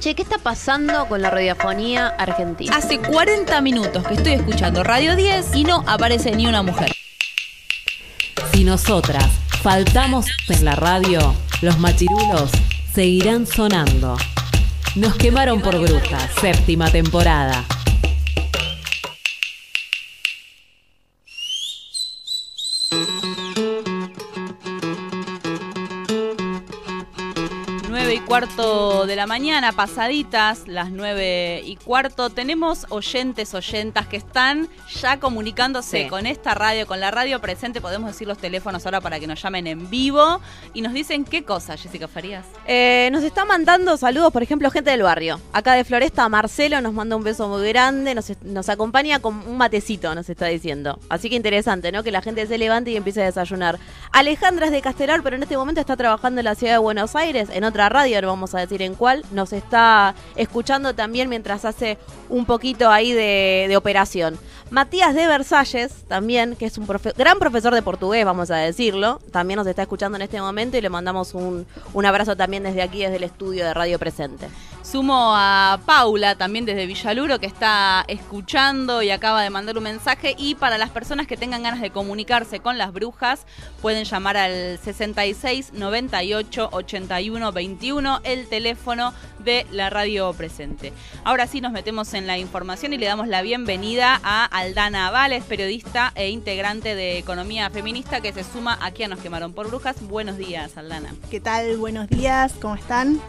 Che, ¿qué está pasando con la radiofonía argentina? Hace 40 minutos que estoy escuchando Radio 10 y no aparece ni una mujer. Si nosotras faltamos en la radio, los machirulos seguirán sonando. Nos quemaron por brujas, séptima temporada. Cuarto de la mañana, pasaditas, las 9 y cuarto, tenemos oyentes, oyentas que están ya comunicándose Sí. con esta radio, con la radio presente. Podemos decir los teléfonos ahora para que nos llamen en vivo y nos dicen qué cosa, Jessica Farías. Eh, nos está mandando saludos, por ejemplo, gente del barrio. Acá de Floresta, Marcelo nos manda un beso muy grande, nos, nos acompaña con un matecito, nos está diciendo. Así que interesante, ¿no? Que la gente se levante y empiece a desayunar. Alejandra es de Castelar, pero en este momento está trabajando en la ciudad de Buenos Aires, en otra radio, vamos a decir en cuál. Nos está escuchando también mientras hace un poquito ahí de, operación. Matías de Versalles, también, que es un gran profesor de portugués, vamos a decirlo, también nos está escuchando en este momento y le mandamos un, un abrazo también desde aquí, desde el estudio de Radio Presente. Sumo a Paula, también desde Villaluro, que está escuchando y acaba de mandar un mensaje. Y para las personas que tengan ganas de comunicarse con las brujas, pueden llamar al 66 98 81 21, el teléfono de la radio presente. Ahora sí nos metemos en la información y le damos la bienvenida a Aldana Vales, periodista e integrante de Economía Feminista, que se suma aquí a Nos Quemaron por Brujas. Buenos días, Aldana. ¿Qué tal? Buenos días, ¿cómo están?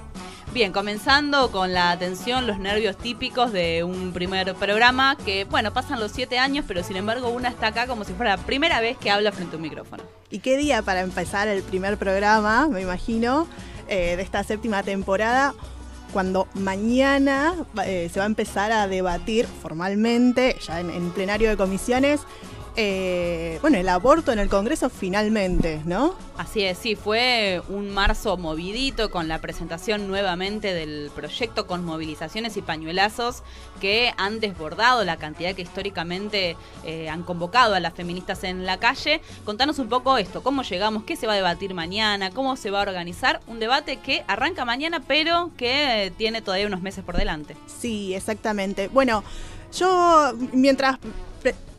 Bien, comenzando con la atención, los nervios típicos de un primer programa que, bueno, pasan los siete años, pero sin embargo una está acá como si fuera la primera vez que habla frente a un micrófono. ¿Y qué día para empezar el primer programa, me imagino, eh, de esta séptima temporada? Cuando mañana eh, se va a empezar a debatir formalmente, ya en, en plenario de comisiones, eh, bueno, el aborto en el Congreso finalmente, ¿no? Así es, sí, fue un marzo movidito con la presentación nuevamente del proyecto con movilizaciones y pañuelazos que han desbordado la cantidad que históricamente eh, han convocado a las feministas en la calle. Contanos un poco esto, cómo llegamos, qué se va a debatir mañana, cómo se va a organizar un debate que arranca mañana pero que tiene todavía unos meses por delante. Sí, exactamente. Bueno, yo mientras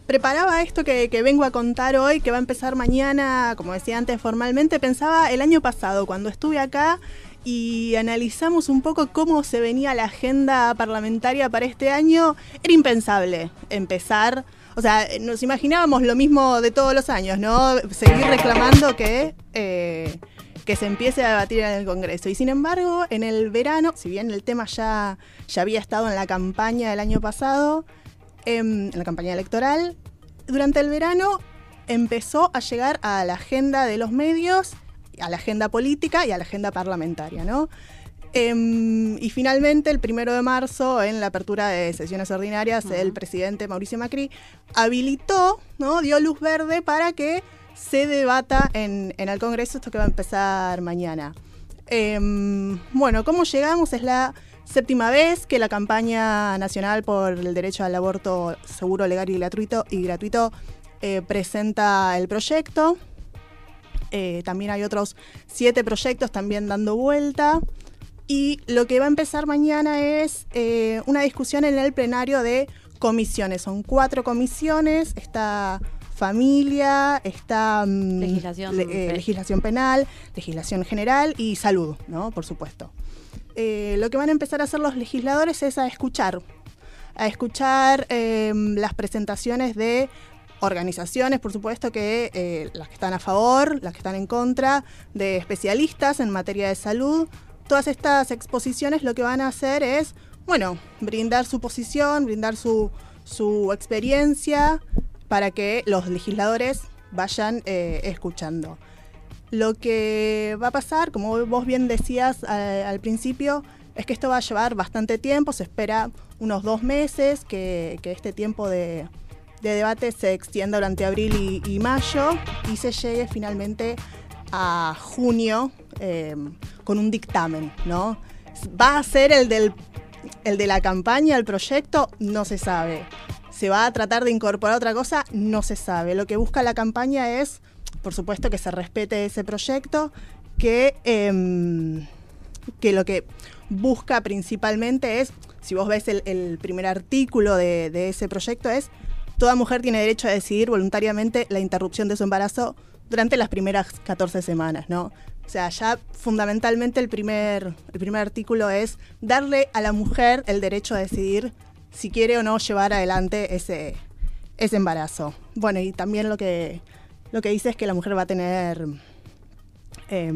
preparaba esto que, que vengo a contar hoy, que va a empezar mañana, como decía antes formalmente, pensaba el año pasado, cuando estuve acá y analizamos un poco cómo se venía la agenda parlamentaria para este año, era impensable empezar. O sea, nos imaginábamos lo mismo de todos los años, ¿no? Seguir reclamando que eh, que se empiece a debatir en el Congreso. Y sin embargo, en el verano, si bien el tema ya, ya había estado en la campaña del año pasado, en la campaña electoral, durante el verano empezó a llegar a la agenda de los medios, a la agenda política y a la agenda parlamentaria, ¿no? Em, y finalmente, el primero de marzo, en la apertura de sesiones ordinarias, el presidente Mauricio Macri habilitó, ¿no? dio luz verde para que se debata en, en el Congreso esto que va a empezar mañana. Em, bueno, ¿cómo llegamos? Es la séptima vez que la campaña nacional por el derecho al aborto seguro, legal y gratuito, y gratuito eh, presenta el proyecto. Eh, también hay otros siete proyectos también dando vuelta. Y lo que va a empezar mañana es eh, una discusión en el plenario de comisiones. Son cuatro comisiones. Está familia, está mm, Legislación le- eh, legislación penal, legislación general y salud, ¿no? Por supuesto. Eh, lo que van a empezar a hacer los legisladores es a escuchar, a escuchar eh, las presentaciones de organizaciones, por supuesto, que eh, las que están a favor, las que están en contra, de especialistas en materia de salud. Todas estas exposiciones lo que van a hacer es, bueno, brindar su posición, brindar su, su experiencia para que los legisladores vayan eh, escuchando. Lo que va a pasar, como vos bien decías al principio, es que esto va a llevar bastante tiempo, se espera unos dos meses, que, este tiempo de, de debate se extienda durante abril y, y mayo y se llegue finalmente a junio eh, con un dictamen, ¿no? ¿Va a ser el, del, el de la campaña, el proyecto? No se sabe. ¿Se va a tratar de incorporar otra cosa? No se sabe. Lo que busca la campaña es, por supuesto, que se respete ese proyecto, que, em, que lo que busca principalmente es, si vos ves el, primer artículo de, de ese proyecto, es toda mujer tiene derecho a decidir voluntariamente la interrupción de su embarazo durante las primeras 14 semanas, ¿no? O sea, ya fundamentalmente el primer, el primer artículo es darle a la mujer el derecho a decidir si quiere o no llevar adelante ese, ese embarazo. Bueno, y también lo que, lo que dice es que la mujer va a tener eh,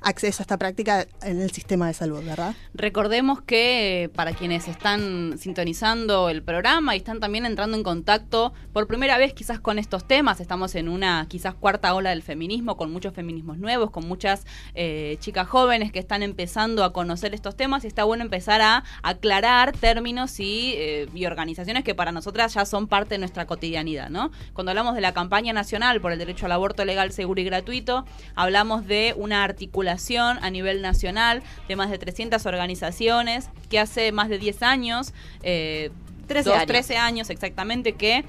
acceso a esta práctica en el sistema de salud, ¿verdad? Recordemos que eh, para quienes están sintonizando el programa y están también entrando en contacto por primera vez quizás con estos temas, estamos en una quizás cuarta ola del feminismo, con muchos feminismos nuevos, con muchas eh, chicas jóvenes que están empezando a conocer estos temas y está bueno empezar a aclarar términos eh, y organizaciones que para nosotras ya son parte de nuestra cotidianidad, ¿no? Cuando hablamos de la campaña nacional por el derecho al aborto legal, seguro y gratuito, hablamos de una articulación a nivel nacional de más de 300 organizaciones que hace más de 10 años, eh, 13 dos, años. 13 años exactamente, que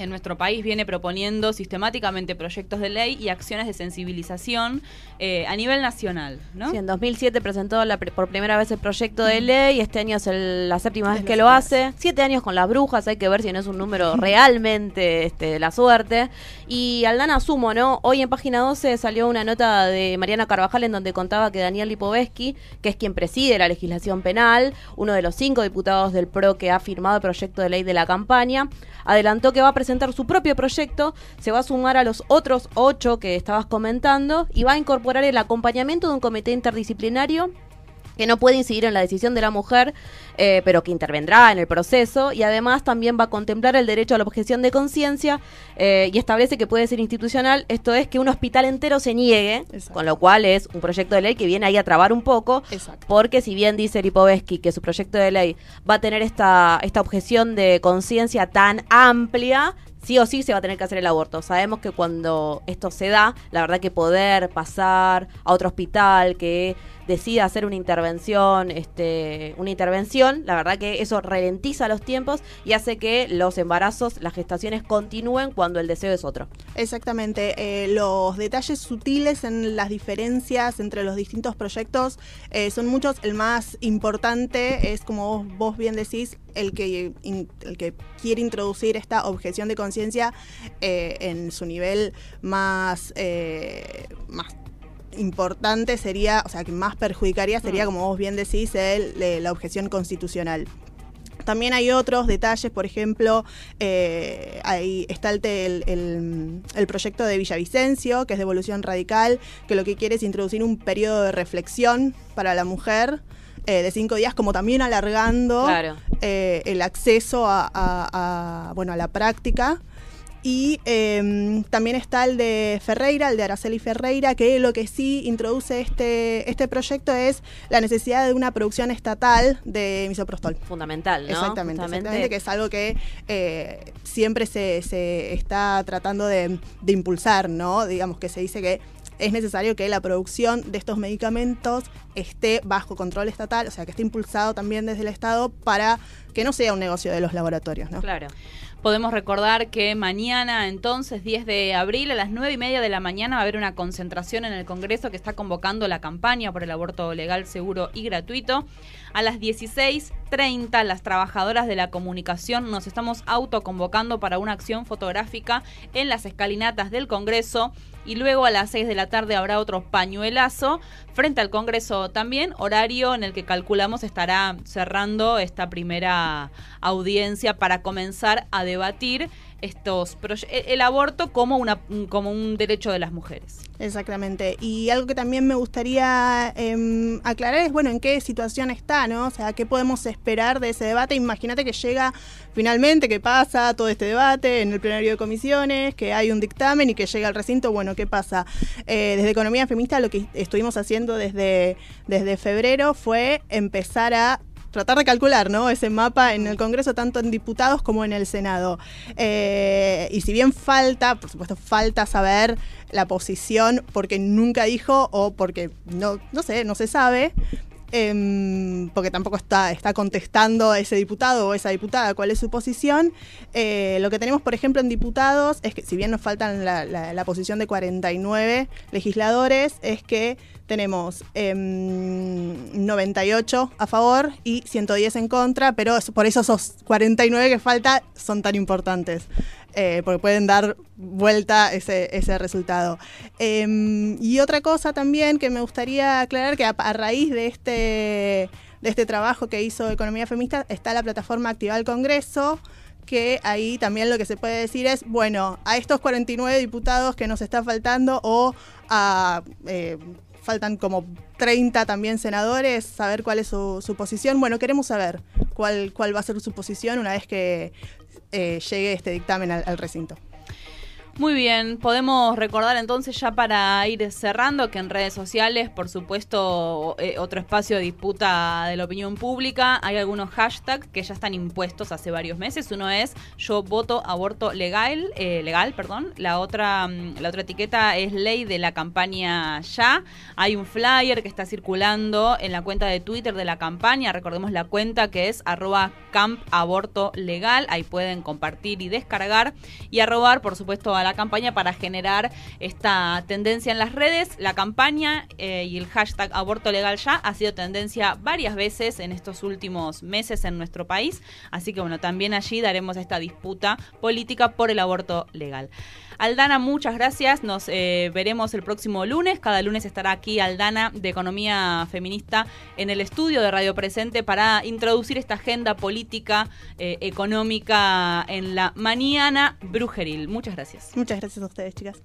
en nuestro país viene proponiendo sistemáticamente proyectos de ley y acciones de sensibilización eh, a nivel nacional, ¿no? Sí, en 2007 presentó la por primera vez el proyecto de ley. Este año es el- la séptima vez que lo hace. Siete años con las brujas. Hay que ver si no es un número realmente este, de la suerte. Y Aldana Sumo, ¿no? Hoy en página 12 salió una nota de Mariana Carvajal en donde contaba que Daniel Lipovetsky, que es quien preside la legislación penal, uno de los cinco diputados del PRO que ha firmado el proyecto de ley de la campaña, adelantó que va a presentar su propio proyecto, se va a sumar a los otros ocho que estabas comentando y va a incorporar el acompañamiento de un comité interdisciplinario que no puede incidir en la decisión de la mujer, eh, pero que intervendrá en el proceso y además también va a contemplar el derecho a la objeción de conciencia eh, y establece que puede ser institucional, esto es que un hospital entero se niegue, Exacto. con lo cual es un proyecto de ley que viene ahí a trabar un poco, Exacto. porque si bien dice Lipovetsky que su proyecto de ley va a tener esta, esta objeción de conciencia tan amplia, sí o sí se va a tener que hacer el aborto. Sabemos que cuando esto se da, la verdad que poder pasar a otro hospital que decida hacer una intervención, este, una intervención, la verdad que eso ralentiza los tiempos y hace que los embarazos, las gestaciones continúen cuando el deseo es otro. Exactamente. eh, los detalles sutiles en las diferencias entre los distintos proyectos eh, son muchos. El más importante es, como vos, vos bien decís, el que, el que quiere introducir esta objeción de conciencia eh, en su nivel más, más importante sería, o sea, que más perjudicaría sería, como vos bien decís, el, de la objeción constitucional. También hay otros detalles, por ejemplo, eh, ahí está el, el- el- el proyecto de Villavicencio, que es de evolución radical, que lo que quiere es introducir un periodo de reflexión para la mujer eh, de cinco días, como también alargando Claro. eh, el acceso a, a- a, bueno, a la práctica. Y eh, también está el de Ferreira, el de Araceli Ferreira, que lo que sí introduce este, este proyecto es la necesidad de una producción estatal de misoprostol. Fundamental, ¿no? Exactamente, exactamente, que es algo que eh, siempre se, se está tratando de, de impulsar, ¿no? Digamos que se dice que es necesario que la producción de estos medicamentos esté bajo control estatal, o sea, que esté impulsado también desde el Estado para que no sea un negocio de los laboratorios, ¿no? Claro. Podemos recordar que mañana, entonces, 10 de abril, a las 9 y media de la mañana, va a haber una concentración en el Congreso que está convocando la campaña por el aborto legal, seguro y gratuito. A las 16.30, las trabajadoras de la comunicación nos estamos autoconvocando para una acción fotográfica en las escalinatas del Congreso. Y luego a las 6 de la tarde habrá otro pañuelazo frente al Congreso también, horario en el que calculamos estará cerrando esta primera audiencia para comenzar a debatir estos proye- el aborto como una como un derecho de las mujeres. Exactamente. Y algo que también me gustaría em, aclarar es, bueno, en qué situación está, ¿no? O sea, qué podemos esperar de ese debate. Imagínate que llega finalmente, que pasa todo este debate en el plenario de comisiones, que hay un dictamen y que llega al recinto. Bueno, ¿qué pasa? Eh, desde Economía Feminista lo que estuvimos haciendo desde, desde febrero fue empezar a tratar de calcular ¿no? ese mapa en el Congreso, tanto en diputados como en el Senado. Eh, y si bien falta, por supuesto, falta saber la posición porque nunca dijo o porque no, no sé, no se sabe. Em, porque tampoco está, está contestando ese diputado o esa diputada cuál es su posición. Eh, lo que tenemos, por ejemplo, en diputados es que, si bien nos faltan la, la- posición de 49 legisladores, es que tenemos em, 98 a favor y 110 en contra, pero por eso esos 49 que falta son tan importantes. Eh, porque pueden dar vuelta ese, ese resultado. Em, y otra cosa también que me gustaría aclarar, que a, raíz de este, de este trabajo que hizo Economía Feminista, está la plataforma Activa el Congreso, que ahí también lo que se puede decir es, bueno, a estos 49 diputados que nos está faltando o a... eh, faltan como 30 también senadores, saber cuál es su, su posición. Bueno, queremos saber cuál, cuál va a ser su posición una vez que eh, llegue este dictamen al, al recinto. Muy bien, podemos recordar entonces ya para ir cerrando que en redes sociales, por supuesto, eh, otro espacio de disputa de la opinión pública, hay algunos hashtags que ya están impuestos hace varios meses. Uno es yo voto aborto legal, eh, legal, perdón. La otra, mm, la otra etiqueta es ley de la campaña ya. Hay un flyer que está circulando en la cuenta de Twitter de la campaña. Recordemos la cuenta que es arroba camp legal. Ahí pueden compartir y descargar y arrobar, por supuesto, a la campaña para generar esta tendencia en las redes. La campaña eh, y el hashtag aborto legal ya ha sido tendencia varias veces en estos últimos meses en nuestro país. Así que bueno, también allí daremos esta disputa política por el aborto legal. Aldana, muchas gracias. Nos eh, veremos el próximo lunes. Cada lunes estará aquí Aldana de Economía Feminista en el estudio de Radio Presente para introducir esta agenda política, eh, económica en la mañana brujeril. Muchas gracias. Muchas gracias a ustedes, chicas.